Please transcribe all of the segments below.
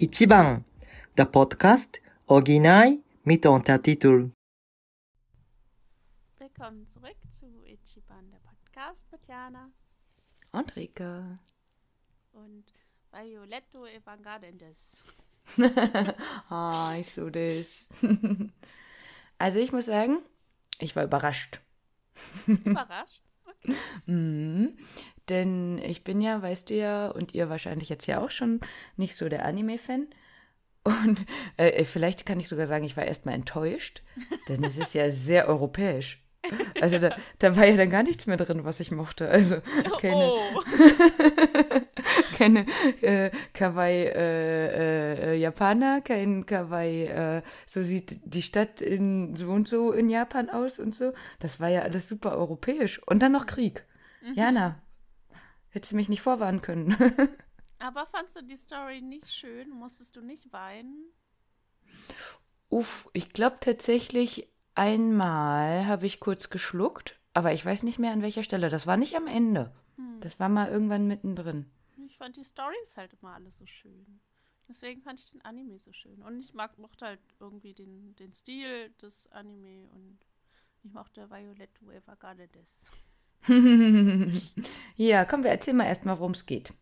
Ichiban, der Podcast Original mit Untertitel. Willkommen zurück zu Ichiban, der Podcast mit Jana Und Rike. und Violetto Evangelindes. ah, ich so das. also ich muss sagen, ich war überrascht. Überrascht. Okay. Mhm. Denn ich bin ja, weißt du ja, und ihr wahrscheinlich jetzt ja auch schon, nicht so der Anime-Fan. Und äh, vielleicht kann ich sogar sagen, ich war erstmal enttäuscht, denn es ist ja sehr europäisch. Also da, da war ja dann gar nichts mehr drin, was ich mochte. Also keine, Oh, keine äh, Kawaii äh, äh, Japaner, kein Kawaii, äh, so sieht die Stadt in so und so in Japan aus und so. Das war ja alles super europäisch. Und dann noch Krieg. Jana, hättest du mich nicht vorwarnen können. aber fandst du die Story nicht schön? Musstest du nicht weinen? Uff, ich glaube tatsächlich, einmal habe ich kurz geschluckt, aber ich weiß nicht mehr an welcher Stelle. Das war nicht am Ende. Das war mal irgendwann mittendrin. Ich fand die Stories halt immer alles so schön. Deswegen fand ich den Anime so schön. Und ich mag, mochte halt irgendwie den, den Stil des Anime und ich mochte Violetto Evergardes. ja, komm, wir erzählen mal erstmal, worum es geht.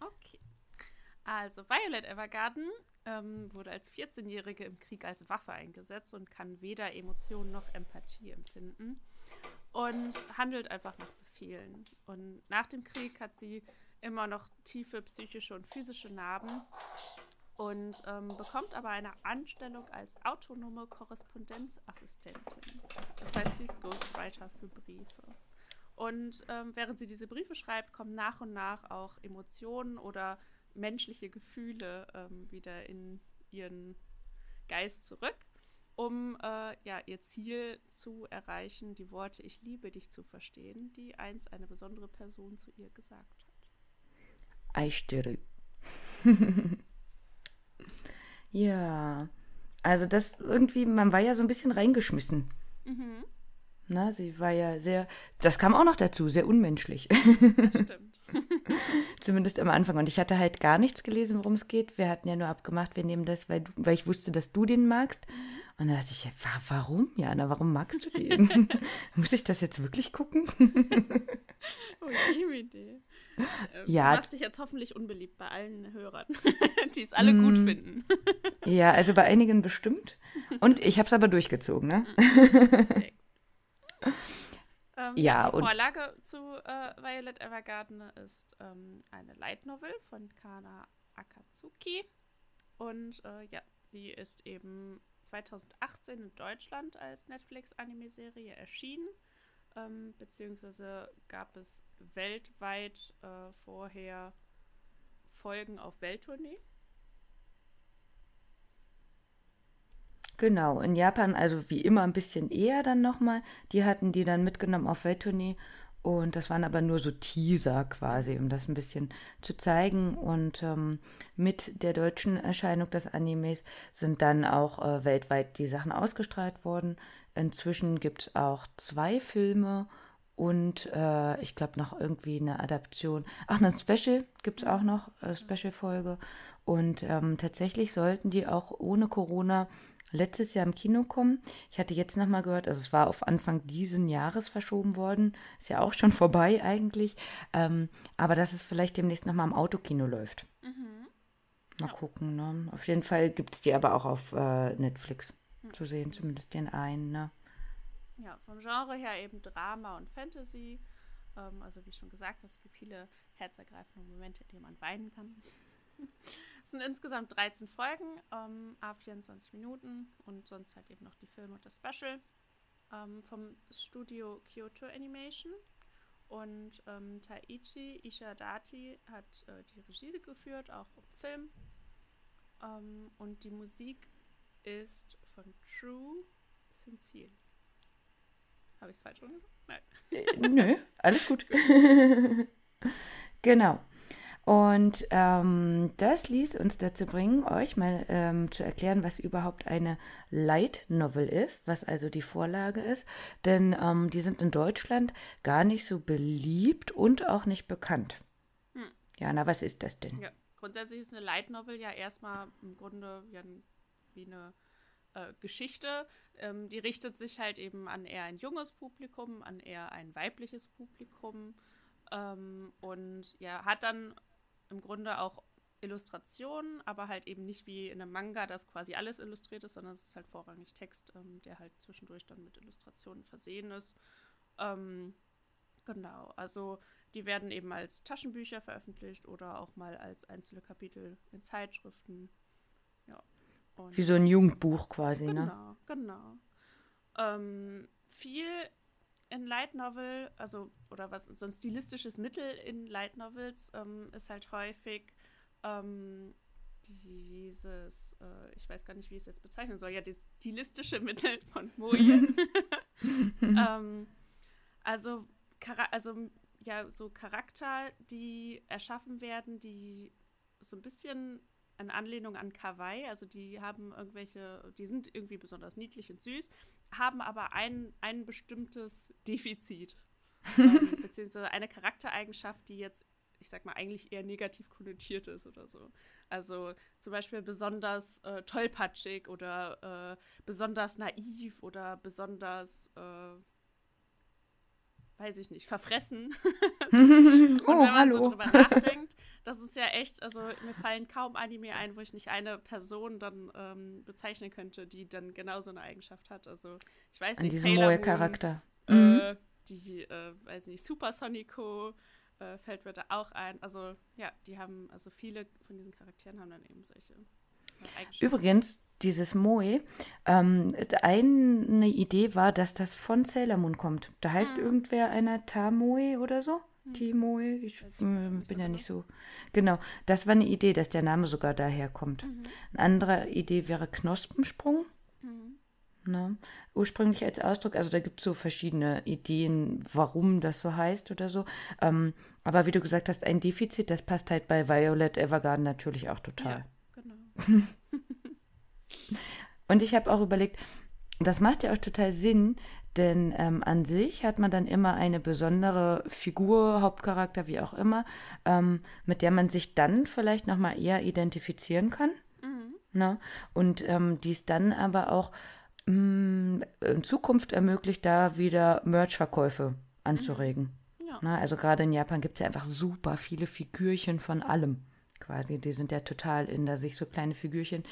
Okay. Also Violet Evergarden ähm, wurde als 14-Jährige im Krieg als Waffe eingesetzt und kann weder Emotionen noch Empathie empfinden und handelt einfach nach Befehlen. Und nach dem Krieg hat sie immer noch tiefe psychische und physische Narben und ähm, bekommt aber eine Anstellung als autonome Korrespondenzassistentin. Das heißt, sie ist Ghostwriter für Briefe. Und ähm, während sie diese Briefe schreibt, kommen nach und nach auch Emotionen oder menschliche Gefühle ähm, wieder in ihren Geist zurück, um äh, ja, ihr Ziel zu erreichen, die Worte Ich liebe dich zu verstehen, die einst eine besondere Person zu ihr gesagt hat. Eistere. ja, also das irgendwie, man war ja so ein bisschen reingeschmissen. Mhm, Na, sie war ja sehr, das kam auch noch dazu, sehr unmenschlich. das stimmt. Zumindest am Anfang. Und ich hatte halt gar nichts gelesen, worum es geht. Wir hatten ja nur abgemacht, wir nehmen das, weil, du- weil ich wusste, dass du den magst. Und da dachte ich, ja, wa- warum, Jana, warum magst du den? Muss ich das jetzt wirklich gucken? Oh, liebe Idee. Äh, Ja. Du machst dich jetzt hoffentlich unbeliebt bei allen Hörern, die es alle gut finden. ja, also bei einigen bestimmt. Und ich habe es aber durchgezogen, ne? Ähm, Ja, die und- Vorlage zu äh, Violet Evergarden ist ähm, eine Light Novel von Kana Akatsuki. Und äh, ja, sie ist eben 2018 in Deutschland als Netflix-Anime-Serie erschienen. Ähm, beziehungsweise gab es weltweit äh, vorher Folgen auf Welttournee. Genau, in Japan also wie immer ein bisschen eher dann nochmal. Die hatten die dann mitgenommen auf Welttournee und das waren aber nur so Teaser quasi, um das ein bisschen zu zeigen. Und ähm, mit der deutschen Erscheinung des Animes sind dann auch äh, weltweit die Sachen ausgestrahlt worden. Inzwischen gibt es auch zwei Filme und äh, ich glaube noch irgendwie eine Adaption. Ach, ein Special gibt es auch noch, äh, Special-Folge. Und ähm, tatsächlich sollten die auch ohne Corona letztes Jahr im Kino kommen. Ich hatte jetzt nochmal gehört, also es war auf Anfang diesen Jahres verschoben worden. Ist ja auch schon vorbei eigentlich. Ähm, aber dass es vielleicht demnächst nochmal im Autokino läuft. Mal gucken, ne? Auf jeden Fall gibt es die aber auch auf äh, Netflix zu sehen, zumindest den einen, ne? Ja, vom Genre her eben Drama und Fantasy. Ähm, also wie ich schon gesagt habe, es gibt viele herzergreifende Momente, in denen man weinen kann. es sind insgesamt 13 Folgen, ähm, a 24 Minuten und sonst halt eben noch die Filme und das Special ähm, vom Studio Kyoto Animation. Und ähm, Taichi Ishadati hat äh, die Regie geführt, auch im Film. Ähm, und die Musik ist von True Sincere. Habe ich es falsch rumgesagt? Nein. Äh, nö, alles gut. genau. Und ähm, das ließ uns dazu bringen, euch mal ähm, zu erklären, was überhaupt eine Light Novel ist, was also die Vorlage ist. Denn ähm, die sind in Deutschland gar nicht so beliebt und auch nicht bekannt. Hm. Jana, was ist das denn? Ja, grundsätzlich ist eine Light Novel ja erstmal im Grunde ja wie eine äh, Geschichte. Ähm, die richtet sich halt eben an eher ein junges Publikum, an eher ein weibliches Publikum ähm, und ja, hat dann im Grunde auch Illustrationen, aber halt eben nicht wie in einem Manga, dass quasi alles illustriert ist, sondern es ist halt vorrangig Text, ähm, der halt zwischendurch dann mit Illustrationen versehen ist. Ähm, genau, also die werden eben als Taschenbücher veröffentlicht oder auch mal als einzelne Kapitel in Zeitschriften. Ja. Und wie so ein Jugendbuch quasi, genau, ne? Genau, genau. Ähm, viel in Light Novel, also oder was so ein stilistisches Mittel in Light Novels ähm, ist halt häufig ähm, dieses, äh, ich weiß gar nicht, wie ich es jetzt bezeichnen soll, ja, das stilistische Mittel von Moje. ähm, also, also, ja, so Charakter, die erschaffen werden, die so ein bisschen in Anlehnung an Kawaii, also die haben irgendwelche, die sind irgendwie besonders niedlich und süß, haben aber ein, ein bestimmtes Defizit. ähm, beziehungsweise eine Charaktereigenschaft, die jetzt ich sag mal, eigentlich eher negativ konnotiert ist oder so. Also zum Beispiel besonders äh, tollpatschig oder äh, besonders naiv oder besonders, äh, weiß ich nicht, verfressen. oh, Und wenn man hallo. so drüber nachdenkt, das ist ja echt, also mir fallen kaum Anime ein, wo ich nicht eine Person dann ähm, bezeichnen könnte, die dann genau so eine Eigenschaft hat. Also ich weiß An nicht, diesem Sailor Moon, Moe-Charakter. Äh, Mhm. die, äh, weiß nicht, Super Sonico äh, fällt mir da auch ein. Also ja, die haben, also viele von diesen Charakteren haben dann eben solche. Übrigens, dieses Moe, ähm, eine Idee war, dass das von Sailor Moon kommt. Da heißt Mhm. irgendwer einer Tamoe oder so. Timoe, ich nicht bin so ja nicht so. Genau, das war eine Idee, dass der Name sogar daher kommt. Mhm. Eine andere Idee wäre Knospensprung. Mhm. Ne? Ursprünglich als Ausdruck, also da gibt es so verschiedene Ideen, warum das so heißt oder so. Ähm, aber wie du gesagt hast, ein Defizit, das passt halt bei Violet Evergarden natürlich auch total. Ja. Und ich habe auch überlegt, das macht ja auch total Sinn, denn ähm, an sich hat man dann immer eine besondere Figur, Hauptcharakter, wie auch immer, ähm, mit der man sich dann vielleicht nochmal eher identifizieren kann. Mhm. Ne? Und ähm, dies dann aber auch mh, in Zukunft ermöglicht, da wieder Merch-Verkäufe anzuregen. Ja. Ne? Also gerade in Japan gibt es ja einfach super viele Figürchen von allem. Quasi, die sind ja total in, da sich so kleine Figürchen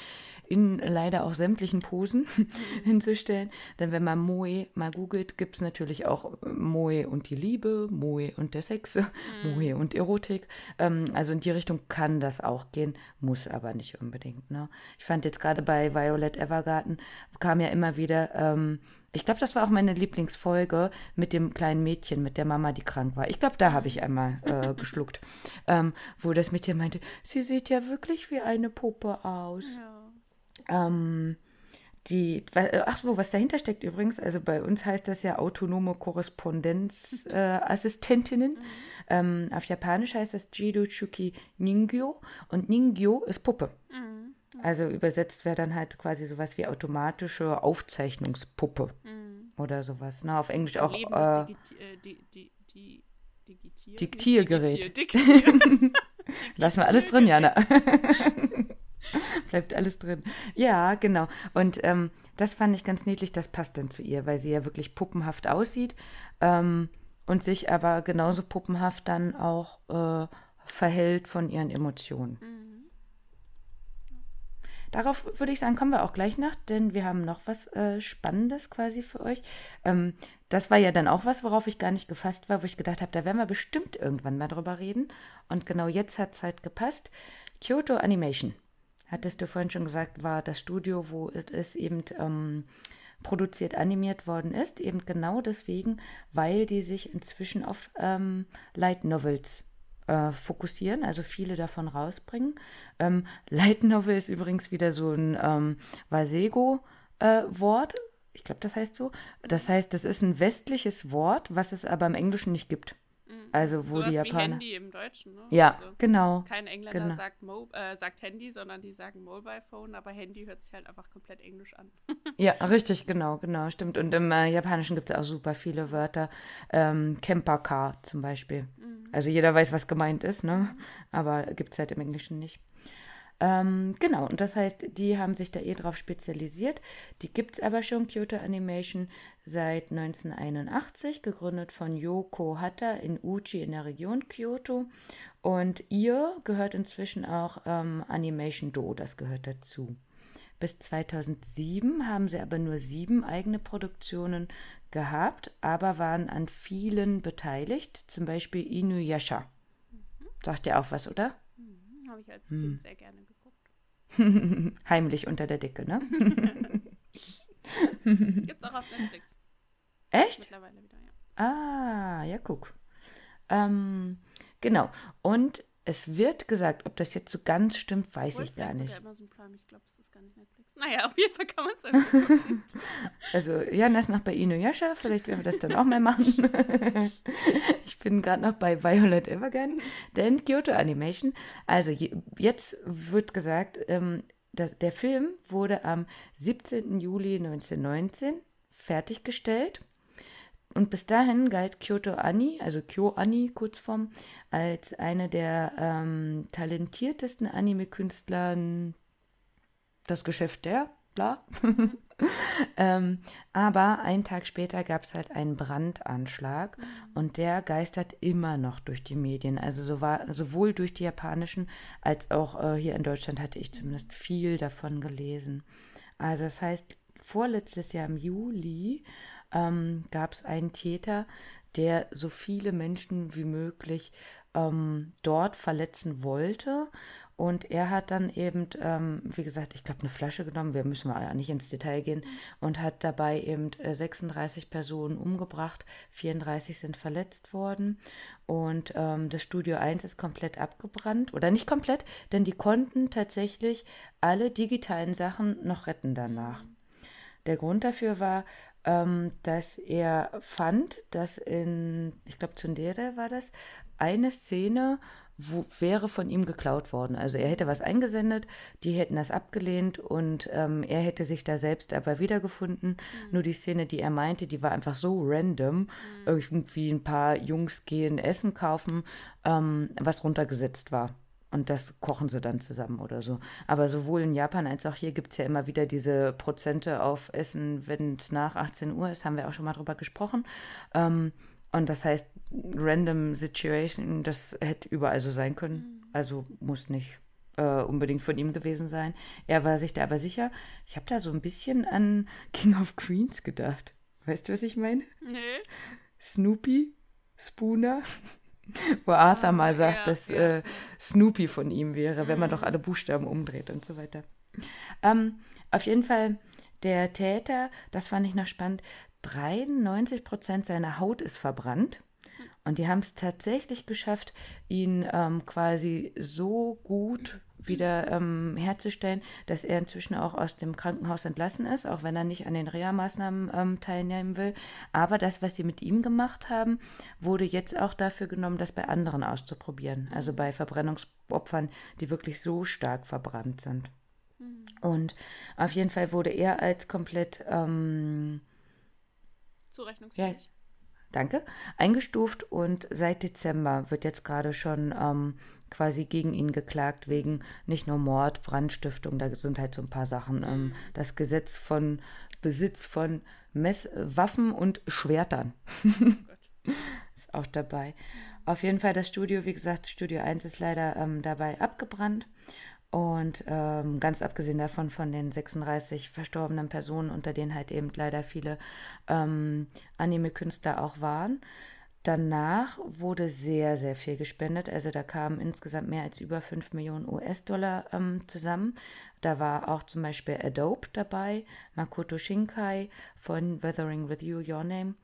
in leider auch sämtlichen Posen hinzustellen. Denn wenn man Moe mal googelt, gibt es natürlich auch äh, Moe und die Liebe, Moe und der Sex, Moe und Erotik. Ähm, also in die Richtung kann das auch gehen, muss aber nicht unbedingt. Ne? Ich fand jetzt gerade bei Violet Evergarden kam ja immer wieder, ähm, ich glaube, das war auch meine Lieblingsfolge mit dem kleinen Mädchen, mit der Mama, die krank war. Ich glaube, da habe ich einmal äh, geschluckt, ähm, wo das Mädchen meinte, sie sieht ja wirklich wie eine Puppe aus. Ja. Ähm, die, äh, ach so, was dahinter steckt übrigens, also bei uns heißt das ja autonome Korrespondenzassistentinnen. Äh, Assistentinnen. ähm, auf Japanisch heißt das Jidochuki Ningyo und Ningyo ist Puppe. Mhm. Also übersetzt wäre dann halt quasi sowas wie automatische Aufzeichnungspuppe Mhm. oder sowas. Na, auf Englisch auch. Äh, Digiti äh, di di di Diktiergerät. Diktier. Lassen wir alles drin, Jana. Bleibt alles drin. Ja, genau. Und ähm, das fand ich ganz niedlich, das passt dann zu ihr, weil sie ja wirklich puppenhaft aussieht ähm, und sich aber genauso puppenhaft dann auch äh, verhält von ihren Emotionen. Mhm. Darauf würde ich sagen, kommen wir auch gleich nach, denn wir haben noch was äh, Spannendes quasi für euch. Ähm, das war ja dann auch was, worauf ich gar nicht gefasst war, wo ich gedacht habe, da werden wir bestimmt irgendwann mal drüber reden. Und genau jetzt hat es halt gepasst. Kyoto Animation, hattest du vorhin schon gesagt, war das Studio, wo es eben ähm, produziert, animiert worden ist. Eben genau deswegen, weil die sich inzwischen auf ähm, Light Novels äh, fokussieren, also viele davon rausbringen. Ähm, Light Novel ist übrigens wieder so ein ähm, Vasego-Wort. ich glaube, das heißt so. Das heißt, das ist ein westliches Wort, was es aber im Englischen nicht gibt. Mhm. Also wo die Japaner. Handy im Deutschen, ne? Ja, Also, genau. kein Engländer genau. sagt, Mo äh, sagt Handy, sondern die sagen Mobile Phone, aber Handy hört sich halt einfach komplett englisch an. Ja, richtig, genau, genau, stimmt. Und im äh, Japanischen gibt es auch super viele Wörter. Ähm, Camper-Car zum Beispiel. Also jeder weiß, was gemeint ist, ne? Aber gibt es halt im Englischen nicht. Ähm, genau, und das heißt, die haben sich da eh drauf spezialisiert. Die gibt es aber schon, Kyoto Animation, seit 1981, gegründet von Yoko Hatta in Uchi in der Region Kyoto. Und ihr gehört inzwischen auch ähm, Animation Do, das gehört dazu. Bis 2007 haben sie aber nur sieben eigene Produktionen gehabt, aber waren an vielen beteiligt, zum Beispiel Inuyasha. Sagt ja auch was, oder? Habe ich als Hm. Kind sehr gerne geguckt. Heimlich unter der Decke, ne? Gibt's auch auf Netflix Echt? mittlerweile wieder, ja. Ah, ja, guck. Ähm, genau. Und es wird gesagt, ob das jetzt so ganz stimmt, weiß ich gar nicht. Amazon Prime, ich glaube, es ist gar nicht Netflix. Naja, auf jeden Fall kann man es irgendwie gucken. Also, Jan ist noch bei Inuyasha, vielleicht werden wir das dann auch mal machen. ich bin gerade noch bei Violet Evergarden, denn Kyoto Animation. Also, je, jetzt wird gesagt, ähm, dass der Film wurde am 17. Juli 1919 fertiggestellt. Und bis dahin galt Kyoto Ani, also Kyo Ani Kurzform, als eine der ähm, talentiertesten Anime-Künstler das Geschäft der, bla. ähm, aber einen Tag später gab es halt einen Brandanschlag und der geistert immer noch durch die Medien. Also so war, sowohl durch die japanischen als auch äh, hier in Deutschland hatte ich zumindest viel davon gelesen. Also das heißt, vorletztes Jahr im Juli ähm, gab es einen Täter, der so viele Menschen wie möglich ähm, dort verletzen wollte. Und er hat dann eben, ähm, wie gesagt, ich glaube, eine Flasche genommen, wir müssen ja nicht ins Detail gehen, und hat dabei eben äh, 36 Personen umgebracht, 34 sind verletzt worden. Und ähm, das Studio 1 ist komplett abgebrannt. Oder nicht komplett, denn die konnten tatsächlich alle digitalen Sachen noch retten danach. Der Grund dafür war, ähm, dass er fand, dass in, ich glaube, Tsundere war das, eine Szene wo, wäre von ihm geklaut worden. Also er hätte was eingesendet, die hätten das abgelehnt und ähm, er hätte sich da selbst aber wiedergefunden. Nur die Szene, die er meinte, die war einfach so random. Irgendwie ein paar Jungs gehen Essen kaufen, ähm, was runtergesetzt war. Und das kochen sie dann zusammen oder so. Aber sowohl in Japan als auch hier gibt es ja immer wieder diese Prozente auf Essen, wenn es nach 18 Uhr ist, haben wir auch schon mal drüber gesprochen. Ähm, und das heißt, random Situation, das hätte überall so sein können. Also muss nicht äh, unbedingt von ihm gewesen sein. Er war sich da aber sicher. Ich habe da so ein bisschen an King of Queens gedacht. Weißt du, was ich meine? Nee. Snoopy, Spooner, wo Arthur mal sagt, ja, dass ja. äh, Snoopy von ihm wäre, wenn man Mhm. doch alle Buchstaben umdreht und so weiter. Ähm, auf jeden Fall, der Täter, das fand ich noch spannend, 93 Prozent seiner Haut ist verbrannt. Und die haben es tatsächlich geschafft, ihn ähm, quasi so gut wieder ähm, herzustellen, dass er inzwischen auch aus dem Krankenhaus entlassen ist, auch wenn er nicht an den Reha-Maßnahmen ähm, teilnehmen will. Aber das, was sie mit ihm gemacht haben, wurde jetzt auch dafür genommen, das bei anderen auszuprobieren. Also bei Verbrennungsopfern, die wirklich so stark verbrannt sind. Und auf jeden Fall wurde er als komplett ähm, Zurechnungsfähig. Danke, eingestuft und seit Dezember wird jetzt gerade schon ähm, quasi gegen ihn geklagt wegen nicht nur Mord, Brandstiftung, da sind halt so ein paar Sachen. Ähm, das Gesetz von Besitz von Mess Waffen und Schwertern Gott. ist auch dabei. Auf jeden Fall das Studio, wie gesagt, Studio 1 ist leider ähm, dabei abgebrannt. Und ähm, ganz abgesehen davon von den 36 verstorbenen Personen, unter denen halt eben leider viele ähm, Anime-Künstler auch waren. Danach wurde sehr, sehr viel gespendet. Also da kamen insgesamt mehr als über 5 Millionen US-Dollar ähm, zusammen. Da war auch zum Beispiel Adobe dabei, Makoto Shinkai von Weathering With You, Your Name.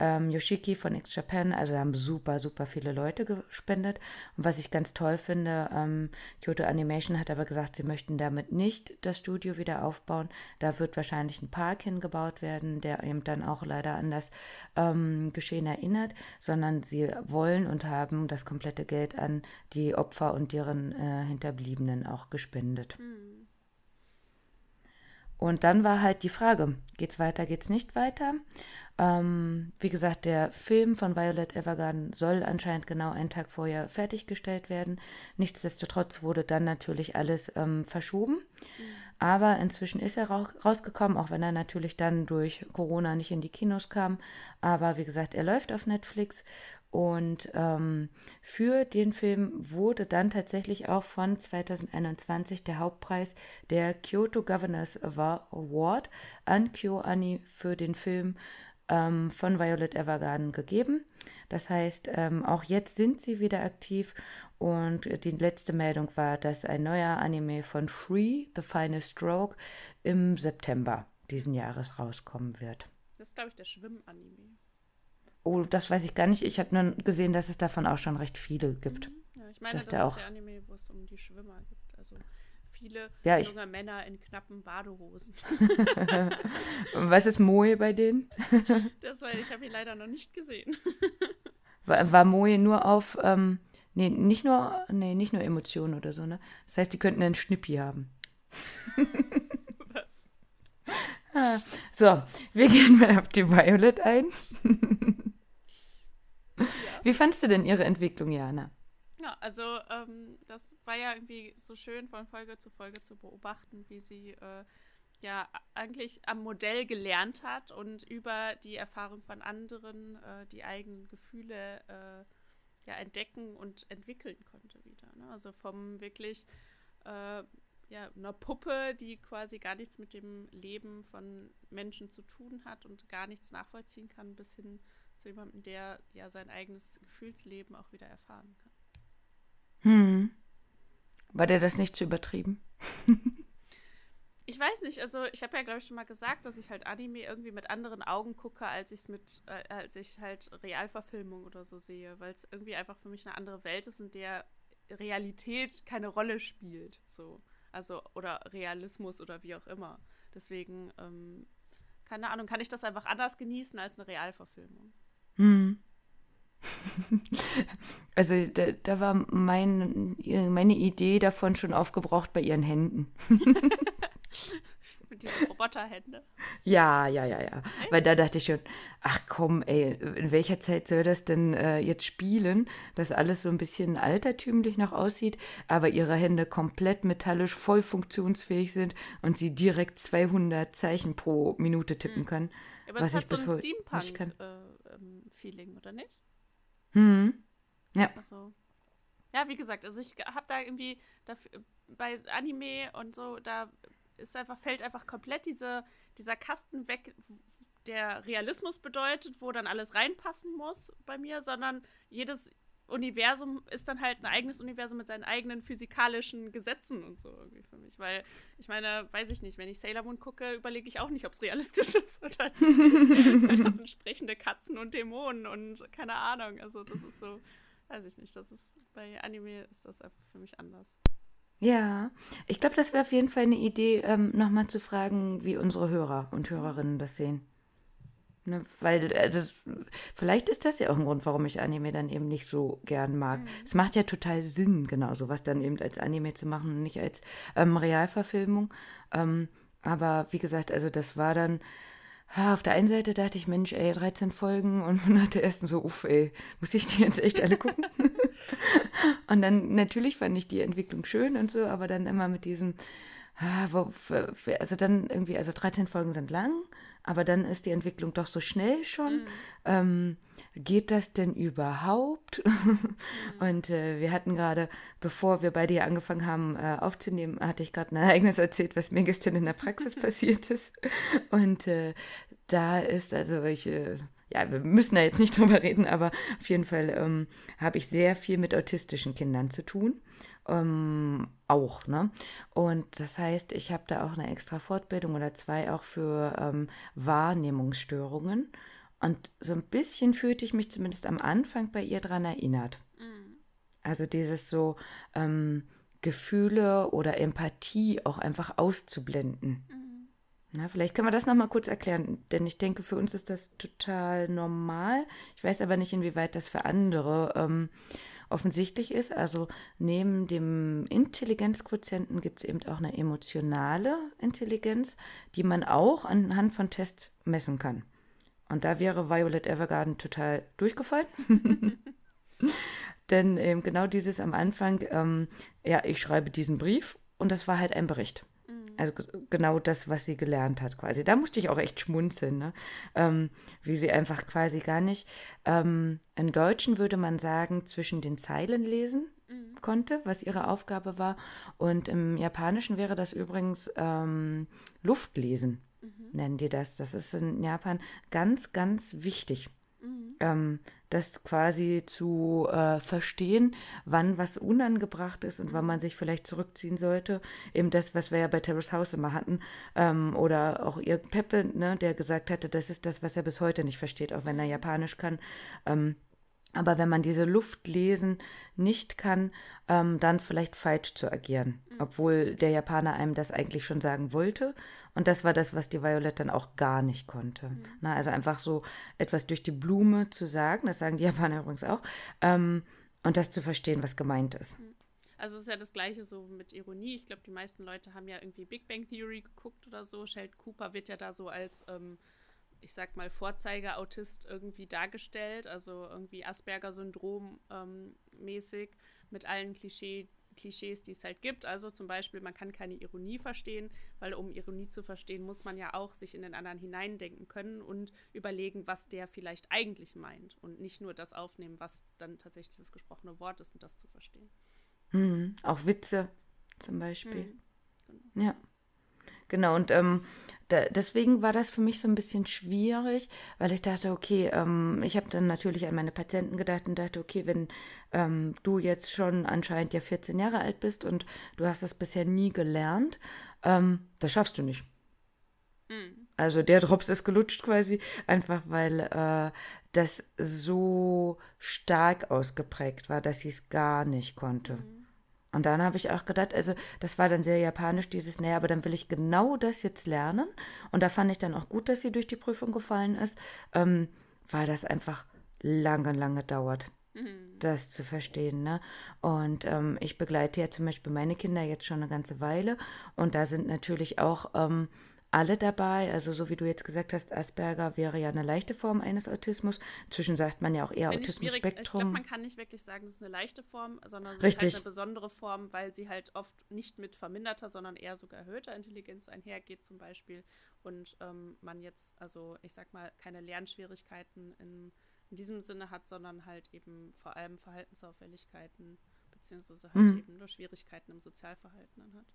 Ähm, Yoshiki von X Japan, also haben super, super viele Leute gespendet. Und was ich ganz toll finde, ähm, Kyoto Animation hat aber gesagt, sie möchten damit nicht das Studio wieder aufbauen. Da wird wahrscheinlich ein Park hingebaut werden, der eben dann auch leider an das ähm, Geschehen erinnert, sondern sie wollen und haben das komplette Geld an die Opfer und deren äh, Hinterbliebenen auch gespendet. Hm. Und dann war halt die Frage, geht's weiter, geht's nicht weiter? Ähm, wie gesagt, der Film von Violet Evergarden soll anscheinend genau einen Tag vorher fertiggestellt werden. Nichtsdestotrotz wurde dann natürlich alles ähm, verschoben. Mhm. Aber inzwischen ist er rausgekommen, auch wenn er natürlich dann durch Corona nicht in die Kinos kam. Aber wie gesagt, er läuft auf Netflix und ähm, für den Film wurde dann tatsächlich auch von 2021 der Hauptpreis der Kyoto Governors Award an KyoAni für den Film ähm, von Violet Evergarden gegeben. Das heißt, ähm, auch jetzt sind sie wieder aktiv und die letzte Meldung war, dass ein neuer Anime von Free, The Final Stroke, im September diesen Jahres rauskommen wird. Das ist, glaube ich, der Schwimmanime. Oh, das weiß ich gar nicht. Ich habe nur gesehen, dass es davon auch schon recht viele gibt. Mhm. Ja, ich meine, Dass das der ist auch- der Anime, wo es um die Schwimmer geht. Also viele Ja, ich- junge Männer in knappen Badehosen. Was ist Moe bei denen? Das weil ich habe ihn leider noch nicht gesehen. War, war Moe nur auf, ähm, nee, nicht nur, nee, nicht nur Emotionen oder so, ne? Das heißt, die könnten einen Schnippi haben. Was? Ah, So, wir gehen mal auf die Violet ein. Wie fandst du denn ihre Entwicklung, Jana? Ja, also ähm, das war ja irgendwie so schön von Folge zu Folge zu beobachten, wie sie äh, ja eigentlich am Modell gelernt hat und über die Erfahrung von anderen äh, die eigenen Gefühle äh, ja entdecken und entwickeln konnte wieder. Ne? Also vom wirklich äh, ja, einer Puppe, die quasi gar nichts mit dem Leben von Menschen zu tun hat und gar nichts nachvollziehen kann, bis hin zu jemandem, der ja sein eigenes Gefühlsleben auch wieder erfahren kann. Hm. War dir das nicht zu übertrieben? Ich weiß nicht, also ich habe ja, glaube ich, schon mal gesagt, dass ich halt Anime irgendwie mit anderen Augen gucke, als ich es mit, äh, als ich halt Realverfilmung oder so sehe, weil es irgendwie einfach für mich eine andere Welt ist, in der Realität keine Rolle spielt. So. Also, oder Realismus oder wie auch immer. Deswegen, ähm, keine Ahnung, kann ich das einfach anders genießen als eine Realverfilmung. Hm. Also da, da war mein, meine Idee davon schon aufgebraucht bei ihren Händen. Mit diesen Roboterhände. Ja, ja, ja, ja. Weil da dachte ich schon, ach komm, ey, in welcher Zeit soll das denn äh, jetzt spielen, dass alles so ein bisschen altertümlich noch aussieht, aber ihre Hände komplett metallisch voll funktionsfähig sind und sie direkt 200 Zeichen pro Minute tippen können. Aber Was ich hat so bis ein heute nicht kann. Steampunk-Feeling, oder nicht? Hm. Ja. Also, ja, wie gesagt, also ich habe da irgendwie dafür, bei Anime und so, da ist einfach, fällt einfach komplett diese, dieser Kasten weg, der Realismus bedeutet, wo dann alles reinpassen muss bei mir, sondern jedes Universum ist dann halt ein eigenes Universum mit seinen eigenen physikalischen Gesetzen und so irgendwie für mich. Weil, ich meine, weiß ich nicht, wenn ich Sailor Moon gucke, überlege ich auch nicht, ob es realistisch ist oder nicht. Das sind sprechende Katzen und Dämonen und keine Ahnung. Also, das ist so, weiß ich nicht. Das ist, bei Anime ist das einfach für mich anders. Ja, ich glaube, das wäre auf jeden Fall eine Idee, ähm, nochmal zu fragen, wie unsere Hörer und Hörerinnen das sehen. Ne, weil, also, vielleicht ist das ja auch ein Grund, warum ich Anime dann eben nicht so gern mag. Es macht ja total Sinn, genau, sowas dann eben als Anime zu machen und nicht als ähm, Realverfilmung. Ähm, aber wie gesagt, also das war dann, ha, auf der einen Seite dachte ich, Mensch, ey, 13 Folgen und nach der ersten so, uff, ey, muss ich die jetzt echt alle gucken? und dann, natürlich fand ich die Entwicklung schön und so, aber dann immer mit diesem, ah, wo, also dann irgendwie, also 13 Folgen sind lang, aber dann ist die Entwicklung doch so schnell schon. Ähm, geht das denn überhaupt? Und äh, wir hatten gerade, bevor wir beide hier angefangen haben äh, aufzunehmen, hatte ich gerade ein Ereignis erzählt, was mir gestern in der Praxis passiert ist. Und äh, da ist, also ich, äh, ja, wir müssen da jetzt nicht drüber reden, aber auf jeden Fall ähm, habe ich sehr viel mit autistischen Kindern zu tun. Ähm, auch, ne? Und das heißt, ich habe da auch eine extra Fortbildung oder zwei auch für ähm, Wahrnehmungsstörungen. Und so ein bisschen fühlte ich mich zumindest am Anfang bei ihr dran erinnert. Mhm. Also dieses so ähm, Gefühle oder Empathie auch einfach auszublenden. Mhm. Na, vielleicht können wir das nochmal kurz erklären, denn ich denke, für uns ist das total normal. Ich weiß aber nicht, inwieweit das für andere ähm, offensichtlich ist. Also neben dem Intelligenzquotienten gibt es eben auch eine emotionale Intelligenz, die man auch anhand von Tests messen kann. Und da wäre Violet Evergarden total durchgefallen. Denn eben genau dieses am Anfang, ähm, ja, ich schreibe diesen Brief und das war halt ein Bericht. Also genau das, was sie gelernt hat quasi. Da musste ich auch echt schmunzeln, ne? ähm, wie sie einfach quasi gar nicht. Ähm, Im Deutschen würde man sagen, zwischen den Zeilen lesen Mhm. konnte, was ihre Aufgabe war. Und im Japanischen wäre das übrigens ähm, Luftlesen, Mhm. nennen die das. Das ist in Japan ganz, ganz wichtig. Mhm. Das quasi zu äh, verstehen, wann was unangebracht ist und wann man sich vielleicht zurückziehen sollte. Eben das, was wir ja bei Terrace House immer hatten. Ähm, oder auch ihr Peppe, ne, der gesagt hatte, das ist das, was er bis heute nicht versteht, auch wenn er Japanisch kann. Ähm, aber wenn man diese Luft lesen nicht kann, ähm, dann vielleicht falsch zu agieren. Obwohl der Japaner einem das eigentlich schon sagen wollte. Und das war das, was die Violet dann auch gar nicht konnte. Na, also einfach so etwas durch die Blume zu sagen, das sagen die Japaner übrigens auch, ähm, und das zu verstehen, was gemeint ist. Also es ist ja das gleiche so mit Ironie. Ich glaube, die meisten Leute haben ja irgendwie Big Bang Theory geguckt oder so. Sheldon Cooper wird ja da so als, ähm, ich sag mal, Vorzeigeautist irgendwie dargestellt. Also irgendwie Asperger-Syndrom ähm, mäßig mit allen Klischee, Klischees, die es halt gibt. Also zum Beispiel, man kann keine Ironie verstehen, weil um Ironie zu verstehen, muss man ja auch sich in den anderen hineindenken können und überlegen, was der vielleicht eigentlich meint und nicht nur das aufnehmen, was dann tatsächlich das gesprochene Wort ist und das zu verstehen. Mhm. Auch Witze zum Beispiel. Mhm. Ja. Genau, und ähm, da, deswegen war das für mich so ein bisschen schwierig, weil ich dachte, okay, ähm, ich habe dann natürlich an meine Patienten gedacht und dachte, okay, wenn ähm, du jetzt schon anscheinend ja 14 Jahre alt bist und du hast das bisher nie gelernt, ähm, das schaffst du nicht. Mhm. Also der Drops ist gelutscht quasi, einfach weil äh, das so stark ausgeprägt war, dass sie es gar nicht konnte. Und dann habe ich auch gedacht, also das war dann sehr japanisch, dieses, naja, aber dann will ich genau das jetzt lernen. Und da fand ich dann auch gut, dass sie durch die Prüfung gefallen ist, ähm, weil das einfach lange, lange dauert, Mhm. das zu verstehen. Ne? Und ähm, ich begleite ja zum Beispiel meine Kinder jetzt schon eine ganze Weile. Und da sind natürlich auch ähm, alle dabei. Also so wie du jetzt gesagt hast, Asperger wäre ja eine leichte Form eines Autismus. Zwischen sagt man ja auch eher Finde ich glaube, Autismus-Spektrum. man kann nicht wirklich sagen, das ist eine leichte Form, sondern es Richtig. ist halt eine besondere Form, weil sie halt oft nicht mit verminderter, sondern eher sogar erhöhter Intelligenz einhergeht zum Beispiel. Und ähm, man jetzt, also ich sag mal, keine Lernschwierigkeiten in, in diesem Sinne hat, sondern halt eben vor allem Verhaltensauffälligkeiten, beziehungsweise halt Mhm. eben nur Schwierigkeiten im Sozialverhalten dann hat.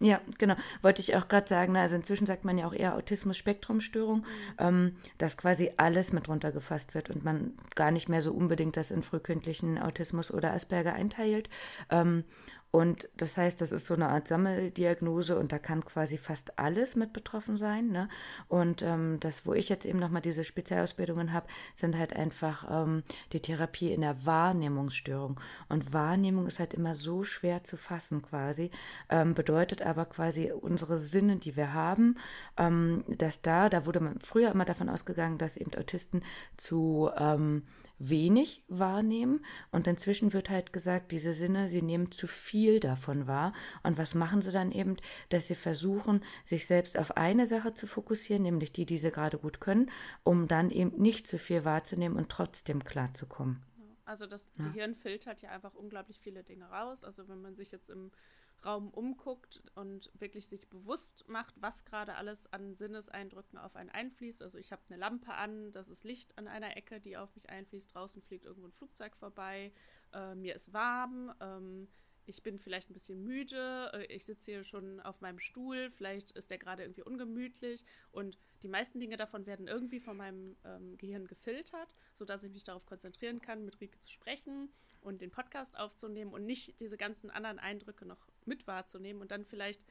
Ja, genau. Wollte ich auch gerade sagen. ne, Also inzwischen sagt man ja auch eher Autismus-Spektrum-Störung, ähm, dass quasi alles mit runtergefasst wird und man gar nicht mehr so unbedingt das in frühkindlichen Autismus oder Asperger einteilt. Ähm, und das heißt, das ist so eine Art Sammeldiagnose und da kann quasi fast alles mit betroffen sein. Ne? Und ähm, das, wo ich jetzt eben nochmal diese Spezialausbildungen habe, sind halt einfach ähm, die Therapie in der Wahrnehmungsstörung. Und Wahrnehmung ist halt immer so schwer zu fassen quasi, ähm, bedeutet aber quasi unsere Sinne, die wir haben, ähm, dass da, da wurde man früher immer davon ausgegangen, dass eben Autisten zu ähm, wenig wahrnehmen und inzwischen wird halt gesagt, diese Sinne, sie nehmen zu viel davon wahr und was machen sie dann eben, dass sie versuchen, sich selbst auf eine Sache zu fokussieren, nämlich die, die sie gerade gut können, um dann eben nicht zu viel wahrzunehmen und trotzdem klarzukommen. Also das Gehirn filtert ja einfach unglaublich viele Dinge raus. Also wenn man sich jetzt im Raum umguckt und wirklich sich bewusst macht, was gerade alles an Sinneseindrücken auf einen einfließt. Also ich habe eine Lampe an, das ist Licht an einer Ecke, die auf mich einfließt. Draußen fliegt irgendwo ein Flugzeug vorbei. Äh, mir ist warm. Ähm, ich bin vielleicht ein bisschen müde, äh, ich sitze hier schon auf meinem Stuhl, vielleicht ist der gerade irgendwie ungemütlich und die meisten Dinge davon werden irgendwie von meinem ähm, Gehirn gefiltert, sodass ich mich darauf konzentrieren kann, mit Rike zu sprechen und den Podcast aufzunehmen und nicht diese ganzen anderen Eindrücke noch mit wahrzunehmen und dann vielleicht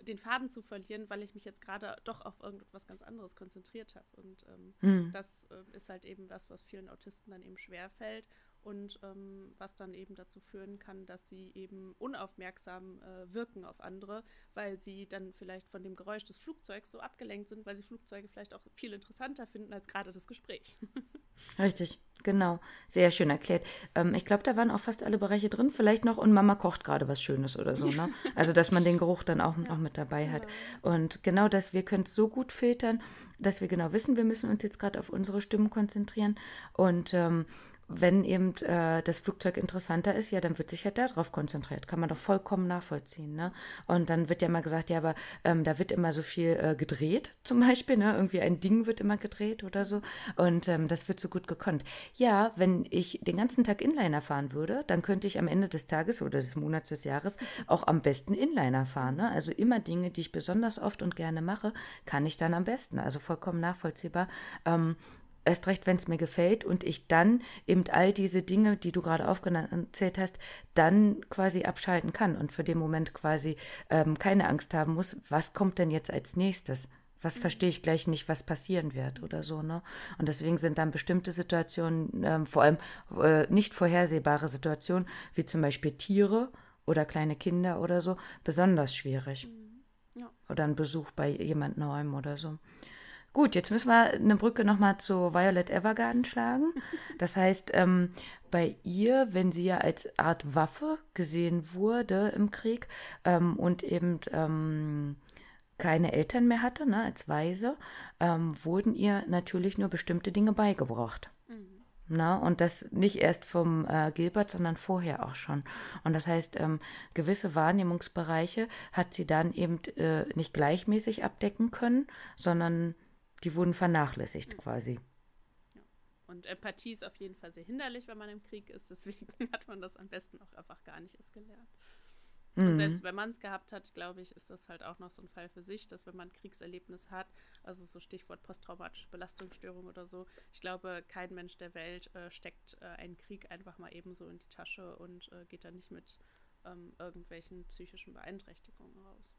den Faden zu verlieren, weil ich mich jetzt gerade doch auf irgendetwas ganz anderes konzentriert habe. Und ähm, Mhm. das äh, ist halt eben was, was vielen Autisten dann eben schwer fällt und ähm, was dann eben dazu führen kann, dass sie eben unaufmerksam äh, wirken auf andere, weil sie dann vielleicht von dem Geräusch des Flugzeugs so abgelenkt sind, weil sie Flugzeuge vielleicht auch viel interessanter finden als gerade das Gespräch. Richtig, genau. Sehr schön erklärt. Ähm, ich glaube, da waren auch fast alle Bereiche drin. Vielleicht noch und Mama kocht gerade was Schönes oder so, ne? Also, dass man den Geruch dann auch, auch mit dabei hat. Und genau das, wir können es so gut filtern, dass wir genau wissen, wir müssen uns jetzt gerade auf unsere Stimmen konzentrieren. Und ähm, wenn eben äh, das Flugzeug interessanter ist, ja, dann wird sich ja darauf konzentriert. Kann man doch vollkommen nachvollziehen. Ne? Und dann wird ja immer gesagt, ja, aber ähm, da wird immer so viel äh, gedreht, zum Beispiel. Ne? Irgendwie ein Ding wird immer gedreht oder so. Und ähm, das wird so gut gekonnt. Ja, wenn ich den ganzen Tag Inliner fahren würde, dann könnte ich am Ende des Tages oder des Monats des Jahres auch am besten Inliner fahren. Ne? Also immer Dinge, die ich besonders oft und gerne mache, kann ich dann am besten. Also vollkommen nachvollziehbar. Ähm, Erst recht, wenn es mir gefällt und ich dann eben all diese Dinge, die du gerade aufgezählt hast, dann quasi abschalten kann und für den Moment quasi ähm, keine Angst haben muss, was kommt denn jetzt als nächstes? Was verstehe ich gleich nicht, was passieren wird oder so, ne? Und deswegen sind dann bestimmte Situationen, ähm, vor allem äh, nicht vorhersehbare Situationen, wie zum Beispiel Tiere oder kleine Kinder oder so, besonders schwierig. Ja. Oder ein Besuch bei jemand Neuem oder so. Gut, jetzt müssen wir eine Brücke nochmal zu Violet Evergarden schlagen. Das heißt, ähm, bei ihr, wenn sie ja als Art Waffe gesehen wurde im Krieg ähm, und eben ähm, keine Eltern mehr hatte, ne, als Waise, ähm, wurden ihr natürlich nur bestimmte Dinge beigebracht. Na, und das nicht erst vom äh, Gilbert, sondern vorher auch schon. Und das heißt, ähm, gewisse Wahrnehmungsbereiche hat sie dann eben äh, nicht gleichmäßig abdecken können, sondern die wurden vernachlässigt quasi. Und Empathie ist auf jeden Fall sehr hinderlich, wenn man im Krieg ist. Deswegen hat man das am besten auch einfach gar nicht erst gelernt. Und selbst wenn man es gehabt hat, glaube ich, ist das halt auch noch so ein Fall für sich, dass wenn man ein Kriegserlebnis hat, also so Stichwort posttraumatische Belastungsstörung oder so, ich glaube, kein Mensch der Welt äh, steckt äh, einen Krieg einfach mal ebenso in die Tasche und äh, geht da nicht mit ähm, irgendwelchen psychischen Beeinträchtigungen raus.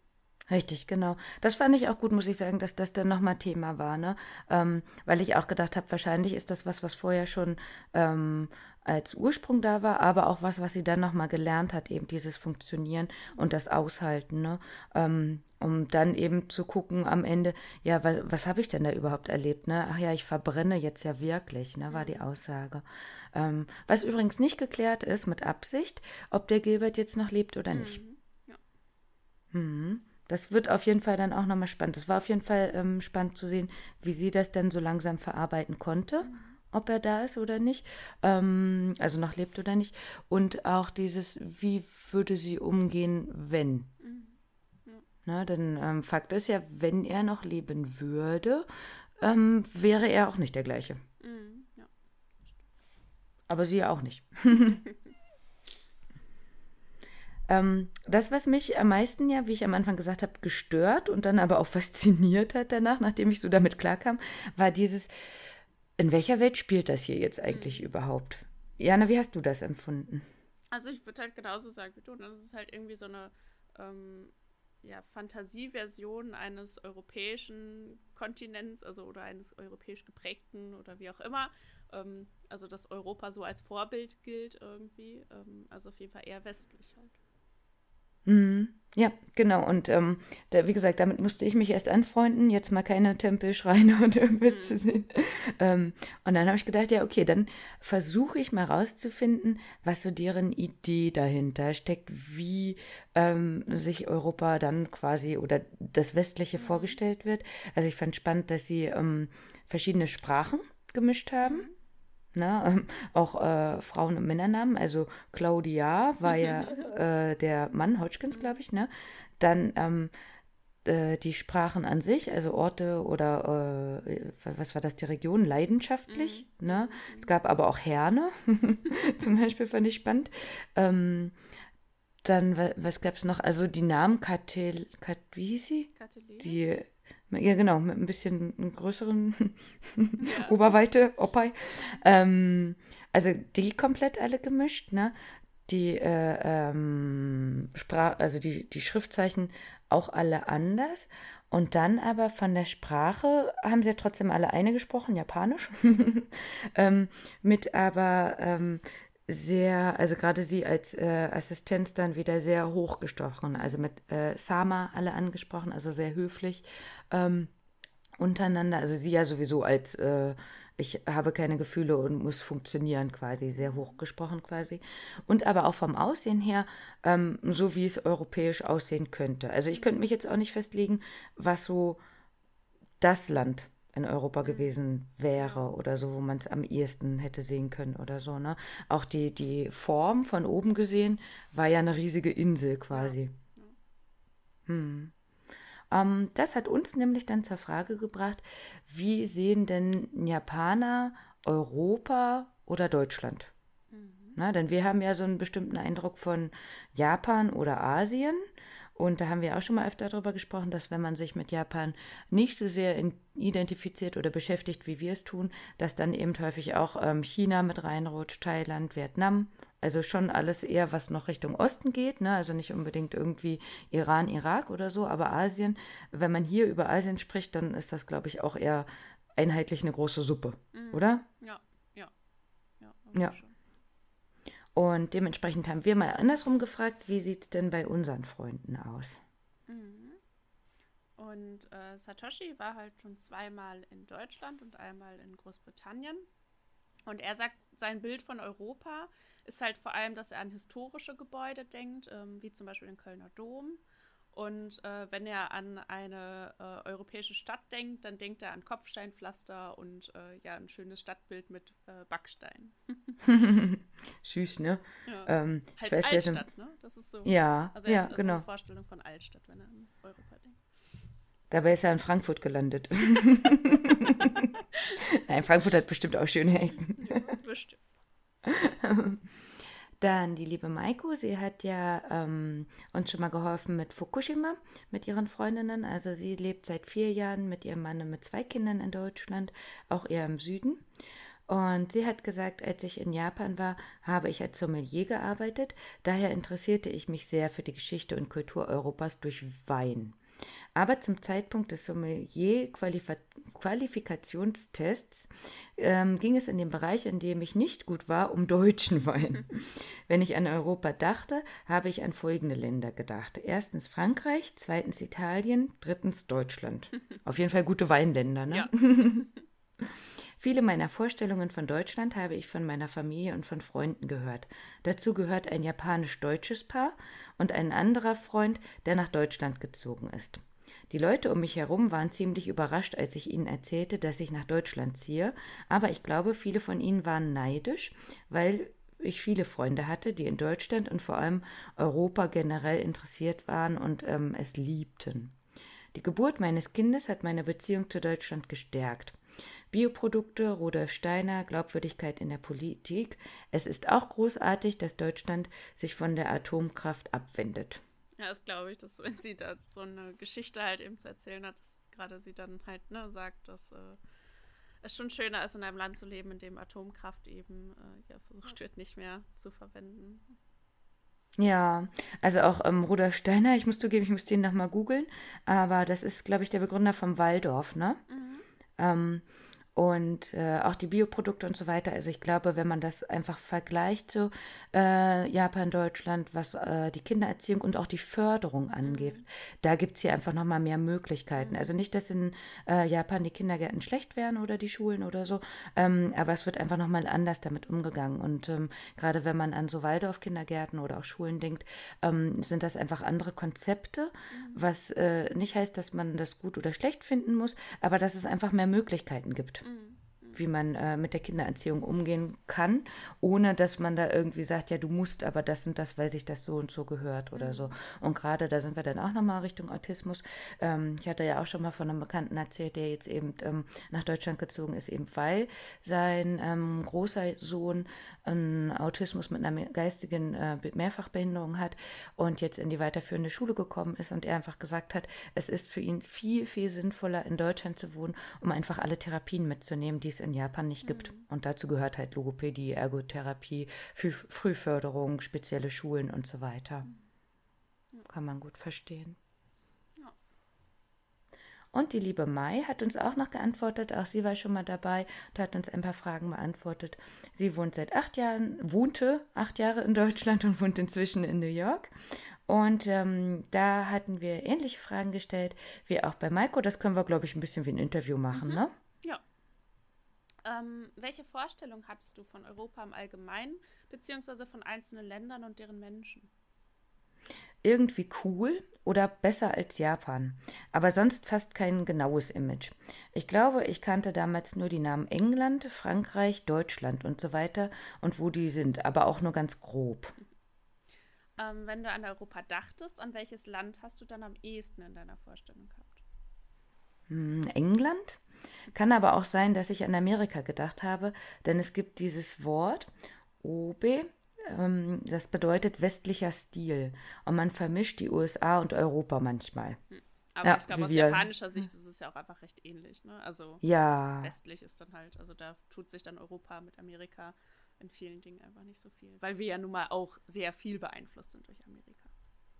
Richtig, genau. Das fand ich auch gut, muss ich sagen, dass das dann nochmal Thema war, ne? Ähm, weil ich auch gedacht habe, wahrscheinlich ist das was, was vorher schon ähm, als Ursprung da war, aber auch was, was sie dann nochmal gelernt hat, eben dieses Funktionieren und das Aushalten, ne? Ähm, um dann eben zu gucken am Ende, ja, was, was habe ich denn da überhaupt erlebt, ne? Ach ja, ich verbrenne jetzt ja wirklich, ne? War die Aussage. Ähm, was übrigens nicht geklärt ist mit Absicht, ob der Gilbert jetzt noch lebt oder nicht. Mhm. Das wird auf jeden Fall dann auch nochmal spannend. Das war auf jeden Fall ähm, spannend zu sehen, wie sie das dann so langsam verarbeiten konnte, ob er da ist oder nicht, ähm, also noch lebt oder nicht. Und auch dieses, wie würde sie umgehen, wenn. Na, denn ähm, Fakt ist ja, wenn er noch leben würde, ähm, wäre er auch nicht der gleiche. Mhm, ja. Aber sie ja auch nicht. ähm, das, was mich am meisten ja, wie ich am Anfang gesagt habe, gestört und dann aber auch fasziniert hat danach, nachdem ich so damit klarkam, war dieses, in welcher Welt spielt das hier jetzt eigentlich überhaupt? Jana, wie hast du das empfunden? Also ich würde halt genauso sagen wie du. ne? Das ist halt irgendwie so eine ähm, ja, Fantasieversion eines europäischen Kontinents, also oder eines europäisch geprägten oder wie auch immer. Ähm, also dass Europa so als Vorbild gilt irgendwie. Ähm, also auf jeden Fall eher westlich halt. Mhm. Ja, genau. Und ähm, da, wie gesagt, damit musste ich mich erst anfreunden, jetzt mal keine Tempel, Schreine und irgendwas zu sehen. Ähm, und dann habe ich gedacht, ja, okay, dann versuche ich mal rauszufinden, was so deren Idee dahinter steckt, wie ähm, sich Europa dann quasi oder das Westliche vorgestellt wird. Also ich fand spannend, dass sie ähm, verschiedene Sprachen gemischt haben. Ne, ähm, auch äh, Frauen- und Männernamen. Also Claudia war ja äh, der Mann, Hodgkins, glaube ich. Ne? Dann ähm, äh, die Sprachen an sich, also Orte oder äh, was war das, die Region, leidenschaftlich. Ne? Es gab aber auch Herne, zum Beispiel fand ich spannend. Ähm, dann, wa- was gab es noch? Also die Namen Katel, Kat, wie hieß sie? Katalin? Die, ja genau, mit ein bisschen größeren Oberweite, Opai. Ähm, also die komplett alle gemischt, ne? die äh, ähm, Sprach, also die, die Schriftzeichen auch alle anders. Und dann aber von der Sprache haben sie ja trotzdem alle eine gesprochen, Japanisch. ähm, mit aber ähm, sehr, also gerade sie als äh, Assistenz dann wieder sehr hochgestochen, also mit äh, Sama alle angesprochen, also sehr höflich ähm, untereinander. Also sie ja sowieso als äh, ich habe keine Gefühle und muss funktionieren quasi, sehr hochgesprochen quasi. Und aber auch vom Aussehen her, ähm, so wie es europäisch aussehen könnte. Also ich könnte mich jetzt auch nicht festlegen, was so das Land in Europa mhm. gewesen wäre oder so, wo man es am ehesten hätte sehen können oder so. Ne? Auch die, die Form von oben gesehen war ja eine riesige Insel quasi. Hm. Ähm, das hat uns nämlich dann zur Frage gebracht, wie sehen denn Japaner Europa oder Deutschland? Mhm. Na, denn wir haben ja so einen bestimmten Eindruck von Japan oder Asien. Und da haben wir auch schon mal öfter darüber gesprochen, dass wenn man sich mit Japan nicht so sehr identifiziert oder beschäftigt, wie wir es tun, dass dann eben häufig auch ähm, China mit reinrutscht, Thailand, Vietnam also schon alles eher, was noch Richtung Osten geht, ne? also nicht unbedingt irgendwie Iran, Irak oder so, aber Asien. Wenn man hier über Asien spricht, dann ist das, glaube ich, auch eher einheitlich eine große Suppe, mhm. oder? Ja, ja. Ja. ja. Und dementsprechend haben wir mal andersrum gefragt, wie sieht es denn bei unseren Freunden aus? Mhm. Und äh, Satoshi war halt schon zweimal in Deutschland und einmal in Großbritannien. Und er sagt, sein Bild von Europa ist halt vor allem, dass er an historische Gebäude denkt, ähm, wie zum Beispiel den Kölner Dom. Und äh, wenn er an eine äh, europäische Stadt denkt, dann denkt er an Kopfsteinpflaster und äh, ja, ein schönes Stadtbild mit äh, Backstein. Süß, ne? Ja. Ähm, halt weiß, Altstadt, ne? Das ist so. Ja, also er ja, hat genau. So eine Vorstellung von Altstadt, wenn er an Europa denkt. Dabei ist er in Frankfurt gelandet. Nein, Frankfurt hat bestimmt auch schöne Ecken. Bestimmt. Dann die liebe Maiko, sie hat ja ähm, uns schon mal geholfen mit Fukushima, mit ihren Freundinnen. Also sie lebt seit vier Jahren mit ihrem Mann und mit zwei Kindern in Deutschland, auch eher im Süden. Und sie hat gesagt, als ich in Japan war, habe ich als Sommelier gearbeitet. Daher interessierte ich mich sehr für die Geschichte und Kultur Europas durch Wein. Aber zum Zeitpunkt des Sommelier-Qualifikationstests ähm, ging es in dem Bereich, in dem ich nicht gut war, um deutschen Wein. Wenn ich an Europa dachte, habe ich an folgende Länder gedacht. Erstens Frankreich, zweitens Italien, drittens Deutschland. Auf jeden Fall gute Weinländer, ne? Ja. Viele meiner Vorstellungen von Deutschland habe ich von meiner Familie und von Freunden gehört. Dazu gehört ein japanisch-deutsches Paar und ein anderer Freund, der nach Deutschland gezogen ist. Die Leute um mich herum waren ziemlich überrascht, als ich ihnen erzählte, dass ich nach Deutschland ziehe, aber ich glaube, viele von ihnen waren neidisch, weil ich viele Freunde hatte, die in Deutschland und vor allem Europa generell interessiert waren und ähm, es liebten. Die Geburt meines Kindes hat meine Beziehung zu Deutschland gestärkt. Bioprodukte, Rudolf Steiner, Glaubwürdigkeit in der Politik. Es ist auch großartig, dass Deutschland sich von der Atomkraft abwendet. Ja, das glaube ich, dass wenn sie da so eine Geschichte halt eben zu erzählen hat, dass gerade sie dann halt ne, sagt, dass äh, es schon schöner ist, in einem Land zu leben, in dem Atomkraft eben äh, ja, versucht wird, nicht mehr zu verwenden. Ja, also auch ähm, Rudolf Steiner, ich muss zugeben, ich muss den nochmal googeln, aber das ist, glaube ich, der Begründer vom Waldorf, ne? Mhm. Ähm, und äh, auch die Bioprodukte und so weiter. Also ich glaube, wenn man das einfach vergleicht so äh, Japan, Deutschland, was äh, die Kindererziehung und auch die Förderung angeht, mhm. da gibt es hier einfach nochmal mehr Möglichkeiten. Mhm. Also nicht, dass in äh, Japan die Kindergärten schlecht wären oder die Schulen oder so, ähm, aber es wird einfach nochmal anders damit umgegangen. Und ähm, gerade wenn man an so Waldorf-Kindergärten oder auch Schulen denkt, ähm, sind das einfach andere Konzepte, mhm. was äh, nicht heißt, dass man das gut oder schlecht finden muss, aber dass es einfach mehr Möglichkeiten gibt. Mhm wie man äh, mit der Kindererziehung umgehen kann, ohne dass man da irgendwie sagt, ja, du musst aber das und das, weil sich das so und so gehört oder so. Und gerade da sind wir dann auch nochmal Richtung Autismus. Ähm, ich hatte ja auch schon mal von einem Bekannten erzählt, der jetzt eben ähm, nach Deutschland gezogen ist, eben weil sein ähm, großer Sohn einen Autismus mit einer geistigen äh, Mehrfachbehinderung hat und jetzt in die weiterführende Schule gekommen ist und er einfach gesagt hat, es ist für ihn viel, viel sinnvoller, in Deutschland zu wohnen, um einfach alle Therapien mitzunehmen, die es in Japan nicht gibt. Und dazu gehört halt Logopädie, Ergotherapie, Früh Frühförderung, spezielle Schulen und so weiter. Kann man gut verstehen. Und die liebe Mai hat uns auch noch geantwortet, auch sie war schon mal dabei und hat uns ein paar Fragen beantwortet. Sie wohnt seit acht Jahren, wohnte acht Jahre in Deutschland und wohnt inzwischen in New York. Und ähm, da hatten wir ähnliche Fragen gestellt wie auch bei Maiko. Das können wir, glaube ich, ein bisschen wie ein Interview machen, mhm. ne? Ja. Ähm, welche Vorstellung hattest du von Europa im Allgemeinen, beziehungsweise von einzelnen Ländern und deren Menschen? irgendwie cool oder besser als Japan, aber sonst fast kein genaues Image. Ich glaube, ich kannte damals nur die Namen England, Frankreich, Deutschland und so weiter und wo die sind, aber auch nur ganz grob. Ähm, wenn du an Europa dachtest, an welches Land hast du dann am ehesten in deiner Vorstellung gehabt? Hm, England? Kann aber auch sein, dass ich an Amerika gedacht habe, denn es gibt dieses Wort Obe ähm, das bedeutet westlicher Stil. Und man vermischt die USA und Europa manchmal. Hm. Aber ja, ich glaube, aus wir. japanischer Sicht ist es ja auch einfach recht ähnlich. Ne? Also ja. westlich ist dann halt, also da tut sich dann Europa mit Amerika in vielen Dingen einfach nicht so viel. Weil wir ja nun mal auch sehr viel beeinflusst sind durch Amerika.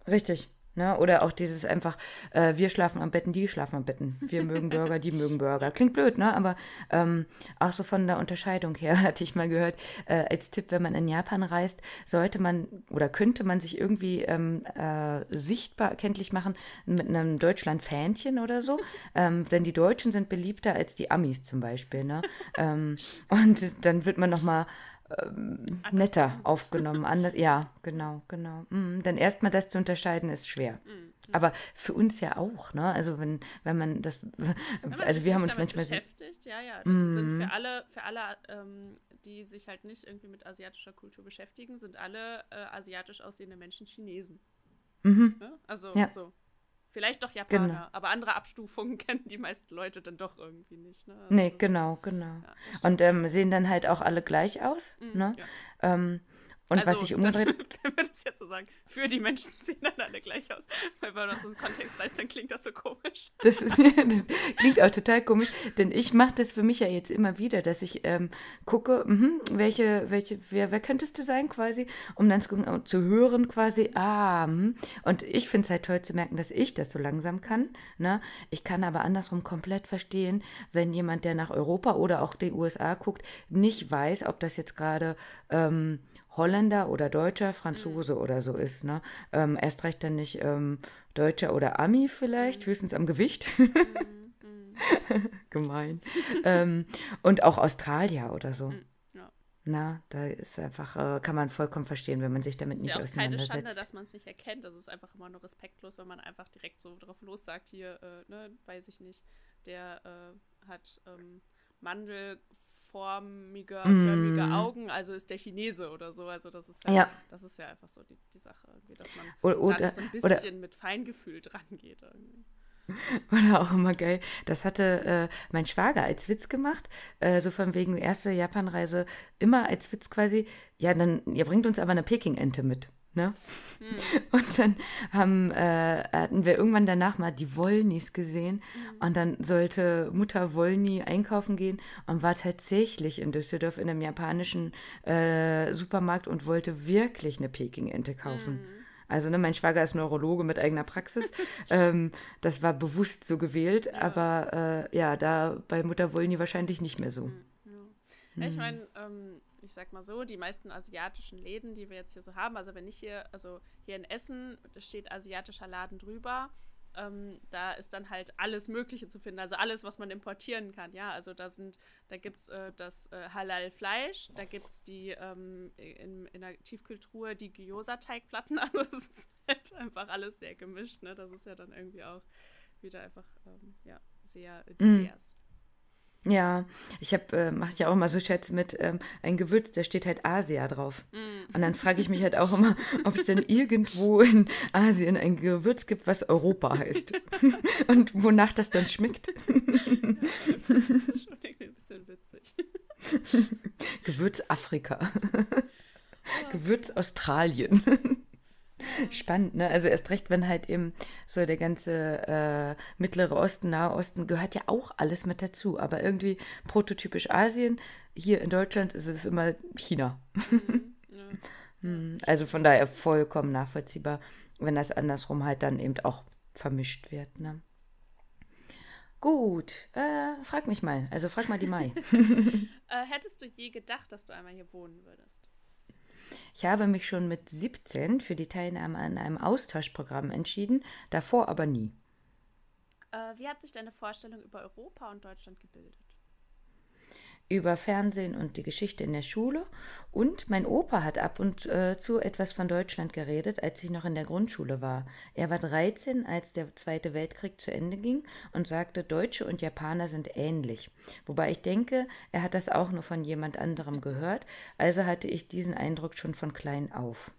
Richtig, Ne? Oder auch dieses einfach, äh, wir schlafen am Betten, die schlafen am Betten. Wir mögen Burger, die mögen Burger. Klingt blöd, ne? Aber ähm, auch so von der Unterscheidung her hatte ich mal gehört, äh, als Tipp, wenn man in Japan reist, sollte man oder könnte man sich irgendwie ähm, äh, sichtbar kenntlich machen mit einem Deutschland-Fähnchen oder so. ähm, denn die Deutschen sind beliebter als die Amis zum Beispiel. Ne? ähm, und dann wird man nochmal ähm, netter aufgenommen. Anders, ja, genau, genau. Mhm. Denn erstmal das zu unterscheiden ist schwer. Mhm. Aber für uns ja auch, ne? Also wenn, wenn man das, also wir haben uns manchmal beschäftigt, ja, ja. Mhm. Sind für alle, für alle, ähm, die sich halt nicht irgendwie mit asiatischer Kultur beschäftigen, sind alle äh, asiatisch aussehende Menschen Chinesen. Mhm. Ne? Also ja. so. Vielleicht doch Japaner, genau. aber andere Abstufungen kennen die meisten Leute dann doch irgendwie nicht. Ne? Also nee, genau, genau. Ja, und ähm, sehen dann halt auch alle gleich aus. Mhm, ne? Ja. Ähm, und also, was ich umgedreht. Wenn wir das jetzt so sagen, für die Menschen sehen dann alle gleich aus. Weil wenn man das so einen Kontext weiß, dann klingt das so komisch. Das, ist, das klingt auch total komisch, denn ich mache das für mich ja jetzt immer wieder, dass ich ähm, gucke, mh, welche, welche, wer, wer könntest du sein quasi, um dann zu, gucken, zu hören quasi, ah, mh. und ich finde es halt toll zu merken, dass ich das so langsam kann. Ne? Ich kann aber andersrum komplett verstehen, wenn jemand, der nach Europa oder auch die USA guckt, nicht weiß, ob das jetzt gerade ähm, Holländer oder Deutscher, Franzose mhm. oder so ist. Ne? Ähm, erst recht dann nicht ähm, Deutscher oder Ami vielleicht, mhm. höchstens am Gewicht. Mhm. mhm. Gemein. ähm, und auch Australier oder so. Ja. Na, da ist einfach, äh, kann man vollkommen verstehen, wenn man sich damit nicht auseinandersetzt. Es ist keine Schande, dass man es nicht erkennt. Das ist einfach immer nur respektlos, wenn man einfach direkt so drauf los sagt, hier, äh, ne, weiß ich nicht, der äh, hat ähm, Mandel formiger, mm. förmige Augen, also ist der Chinese oder so. Also das ist ja, ja. das ist ja einfach so die, die Sache, dass man oder, oder so ein bisschen oder, mit Feingefühl dran geht. Irgendwie. Oder auch immer geil. Das hatte äh, mein Schwager als Witz gemacht, äh, so von wegen erste Japanreise, immer als Witz quasi, ja, dann, ihr bringt uns aber eine Peking-Ente mit. Ne? Hm. Und dann haben, äh, hatten wir irgendwann danach mal die Wollnis gesehen hm. und dann sollte Mutter Wollny einkaufen gehen und war tatsächlich in Düsseldorf in einem japanischen äh, Supermarkt und wollte wirklich eine Peking-Ente kaufen. Hm. Also ne, mein Schwager ist Neurologe mit eigener Praxis. ähm, das war bewusst so gewählt, ja. aber äh, ja, da bei Mutter Wollny wahrscheinlich nicht mehr so. Hm. Ja, ich meine, ähm, ich sag mal so, die meisten asiatischen Läden, die wir jetzt hier so haben, also wenn ich hier, also hier in Essen steht asiatischer Laden drüber, ähm, da ist dann halt alles Mögliche zu finden, also alles, was man importieren kann, ja, also da sind, da gibt es äh, das äh, Halal-Fleisch, da gibt es die ähm, in, in der Tiefkühltruhe die Gyoza-Teigplatten, also es ist halt einfach alles sehr gemischt, ne, das ist ja dann irgendwie auch wieder einfach, ähm, ja, sehr divers. Mm. Ja, ich habe, äh, mache ja auch immer so Chats mit ähm, ein Gewürz, da steht halt Asia drauf. Mm. Und dann frage ich mich halt auch immer, ob es denn irgendwo in Asien ein Gewürz gibt, was Europa heißt. Und wonach das dann schmeckt. das ist schon irgendwie ein bisschen witzig. Gewürz Afrika. Gewürz Australien. Spannend, ne? Also erst recht, wenn halt eben so der ganze äh, Mittlere Osten, Nahe Osten gehört ja auch alles mit dazu. Aber irgendwie prototypisch Asien. Hier in Deutschland ist es immer China. Ja. Hm, Also von daher vollkommen nachvollziehbar, wenn das andersrum halt dann eben auch vermischt wird, ne? Gut, äh, frag mich mal. Also frag mal die Mai. Äh, hättest du je gedacht, dass du einmal hier wohnen würdest? Ich habe mich schon mit 17 für die Teilnahme an einem Austauschprogramm entschieden, davor aber nie. Äh, wie hat sich deine Vorstellung über Europa und Deutschland gebildet? Über Fernsehen und die Geschichte in der Schule. Und mein Opa hat ab und äh, zu etwas von Deutschland geredet, als ich noch in der Grundschule war. Er war 13, als der Zweite Weltkrieg zu Ende ging und sagte, Deutsche und Japaner sind ähnlich. Wobei ich denke, er hat das auch nur von jemand anderem gehört, also hatte ich diesen Eindruck schon von klein auf.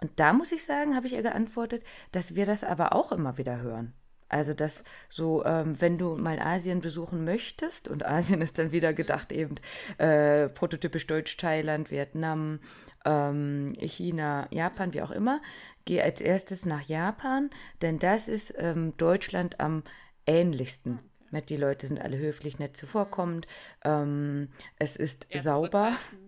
Und da muss ich sagen, habe ich ihr geantwortet, dass wir das aber auch immer wieder hören. Also, dass so, ähm, wenn du mal Asien besuchen möchtest, und Asien ist dann wieder gedacht eben äh, prototypisch Deutsch, Thailand, Vietnam, ähm, China, Japan, wie auch immer, geh als erstes nach Japan, denn das ist ähm, Deutschland am ähnlichsten. Mit die Leute sind alle höflich, nett zuvorkommend. Ähm, es ist Eher sauber zurückhaltend.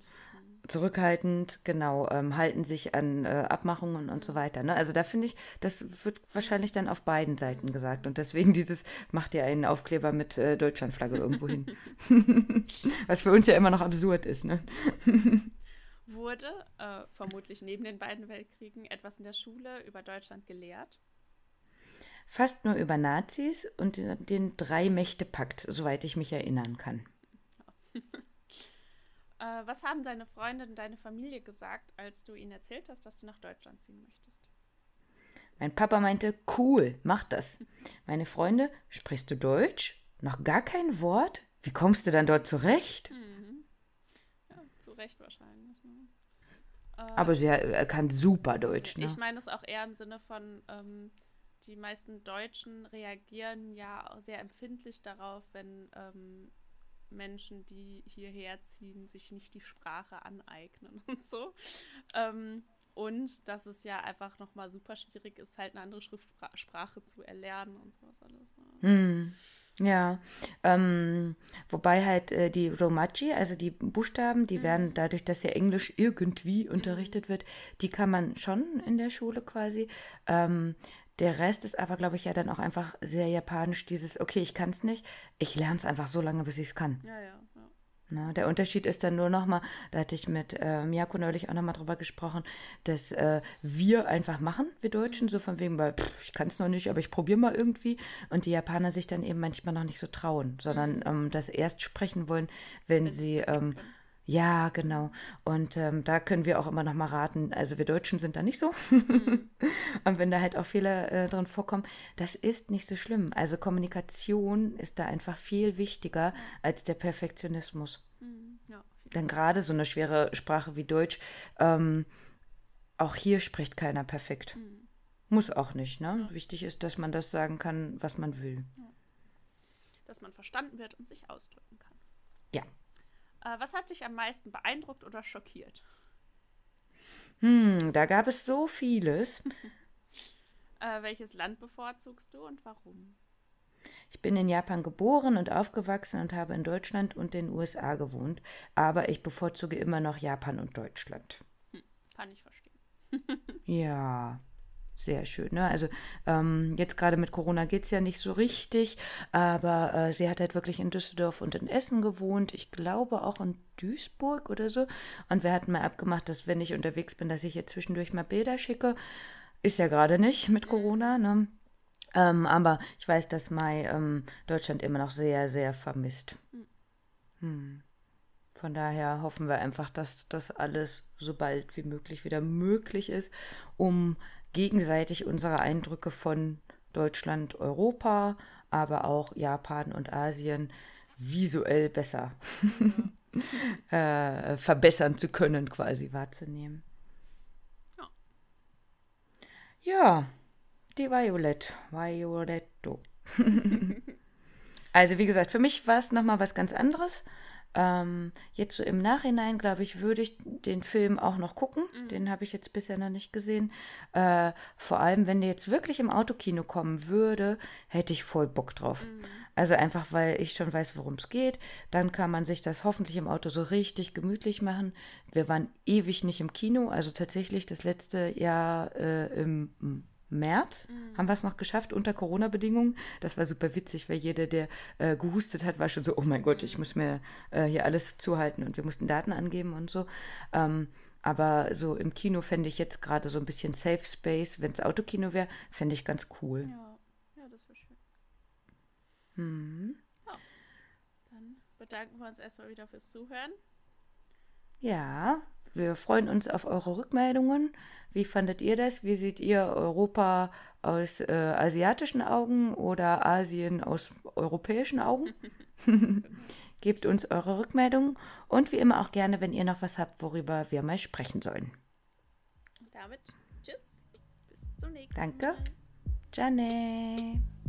Zurückhaltend, genau, ähm, halten sich an äh, Abmachungen und so weiter. Ne? Also da finde ich, das wird wahrscheinlich dann auf beiden Seiten gesagt. Und deswegen dieses, macht ihr einen Aufkleber mit äh, Deutschlandflagge irgendwo hin. Was für uns ja immer noch absurd ist. Ne? Wurde äh, vermutlich neben den beiden Weltkriegen etwas in der Schule über Deutschland gelehrt? Fast nur über Nazis und den, den Drei-Mächte-Pakt, soweit ich mich erinnern kann. Äh, was haben deine Freunde und deine Familie gesagt, als du ihnen erzählt hast, dass du nach Deutschland ziehen möchtest? Mein Papa meinte, cool, mach das. Meine Freunde, sprichst du Deutsch? Noch gar kein Wort? Wie kommst du dann dort zurecht? Mhm. Ja, zu Recht wahrscheinlich. Ne? Äh, Aber sie äh, kann super Deutsch, ne? Ich meine es auch eher im Sinne von, ähm, die meisten Deutschen reagieren ja sehr empfindlich darauf, wenn ähm, Menschen, die hierher ziehen, sich nicht die Sprache aneignen und so. Ähm, und dass es ja einfach nochmal super schwierig ist, halt eine andere Schriftsprache zu erlernen und sowas alles. Ne? Hm, ja, ähm, wobei halt äh, die Romaji, also die Buchstaben, die werden dadurch, dass ja Englisch irgendwie unterrichtet wird, die kann man schon in der Schule quasi. Ähm, der Rest ist aber, glaube ich, ja dann auch einfach sehr japanisch, dieses, okay, ich kann es nicht, ich lerne es einfach so lange, bis ich es kann. Ja, ja, ja. Na, der Unterschied ist dann nur nochmal, da hatte ich mit äh, Miyako neulich auch nochmal drüber gesprochen, dass äh, wir einfach machen, wir Deutschen, so von wegen, weil pff, ich kann es noch nicht, aber ich probiere mal irgendwie. Und die Japaner sich dann eben manchmal noch nicht so trauen, sondern ähm, das erst sprechen wollen, wenn Wenn sie ähm. Ja, genau. Und ähm, da können wir auch immer noch mal raten, also wir Deutschen sind da nicht so. Und wenn da halt auch Fehler äh, drin vorkommen, das ist nicht so schlimm. Also Kommunikation ist da einfach viel wichtiger als der Perfektionismus. Mhm. Ja, Denn gerade so eine schwere Sprache wie Deutsch, ähm, auch hier spricht keiner perfekt. Mhm. Muss auch nicht, ne? Wichtig ist, dass man das sagen kann, was man will. dass man verstanden wird und sich ausdrücken kann. Ja. Äh, was hat dich am meisten beeindruckt oder schockiert? Hm, da gab es so vieles. Äh, welches Land bevorzugst du und warum? Ich bin in Japan geboren und aufgewachsen und habe in Deutschland und den USA gewohnt, aber ich bevorzuge immer noch Japan und Deutschland. Kann ich verstehen. Ja, sehr schön. Ne? Also ähm, jetzt gerade mit Corona geht es ja nicht so richtig, aber äh, sie hat halt wirklich in Düsseldorf und in Essen gewohnt. Ich glaube auch in Duisburg oder so. Und wir hatten mal abgemacht, dass wenn ich unterwegs bin, dass ich ihr zwischendurch mal Bilder schicke. Ist ja gerade nicht mit Corona, ne? Ähm, aber ich weiß, dass Mai ähm, Deutschland immer noch sehr, sehr vermisst. Hm. Von daher hoffen wir einfach, dass das alles so bald wie möglich wieder möglich ist, um gegenseitig unsere Eindrücke von Deutschland, Europa, aber auch Japan und Asien visuell besser äh, verbessern zu können, quasi wahrzunehmen. Ja. Die Violet. Violetto. also wie gesagt, für mich war es nochmal was ganz anderes. Ähm, jetzt so im Nachhinein, glaube ich, würde ich den Film auch noch gucken. Mhm. Den habe ich jetzt bisher noch nicht gesehen. Äh, vor allem, wenn der jetzt wirklich im Autokino kommen würde, hätte ich voll Bock drauf. Mhm. Also einfach, weil ich schon weiß, worum es geht. Dann kann man sich das hoffentlich im Auto so richtig gemütlich machen. Wir waren ewig nicht im Kino, also tatsächlich das letzte Jahr äh, im März mhm. haben wir es noch geschafft unter Corona-Bedingungen. Das war super witzig, weil jeder, der äh, gehustet hat, war schon so, oh mein Gott, ich muss mir äh, hier alles zuhalten und wir mussten Daten angeben und so. Ähm, aber so im Kino fände ich jetzt gerade so ein bisschen Safe Space. Wenn es Autokino wäre, fände ich ganz cool. Ja, ja das wäre schön. Mhm. Ja. Dann bedanken wir uns erstmal wieder fürs Zuhören. Ja, wir freuen uns auf eure Rückmeldungen. Wie fandet ihr das? Wie seht ihr Europa aus äh, asiatischen Augen oder Asien aus europäischen Augen? Gebt uns eure Rückmeldungen und wie immer auch gerne, wenn ihr noch was habt, worüber wir mal sprechen sollen. damit tschüss. Bis zum nächsten Danke. Mal. Danke.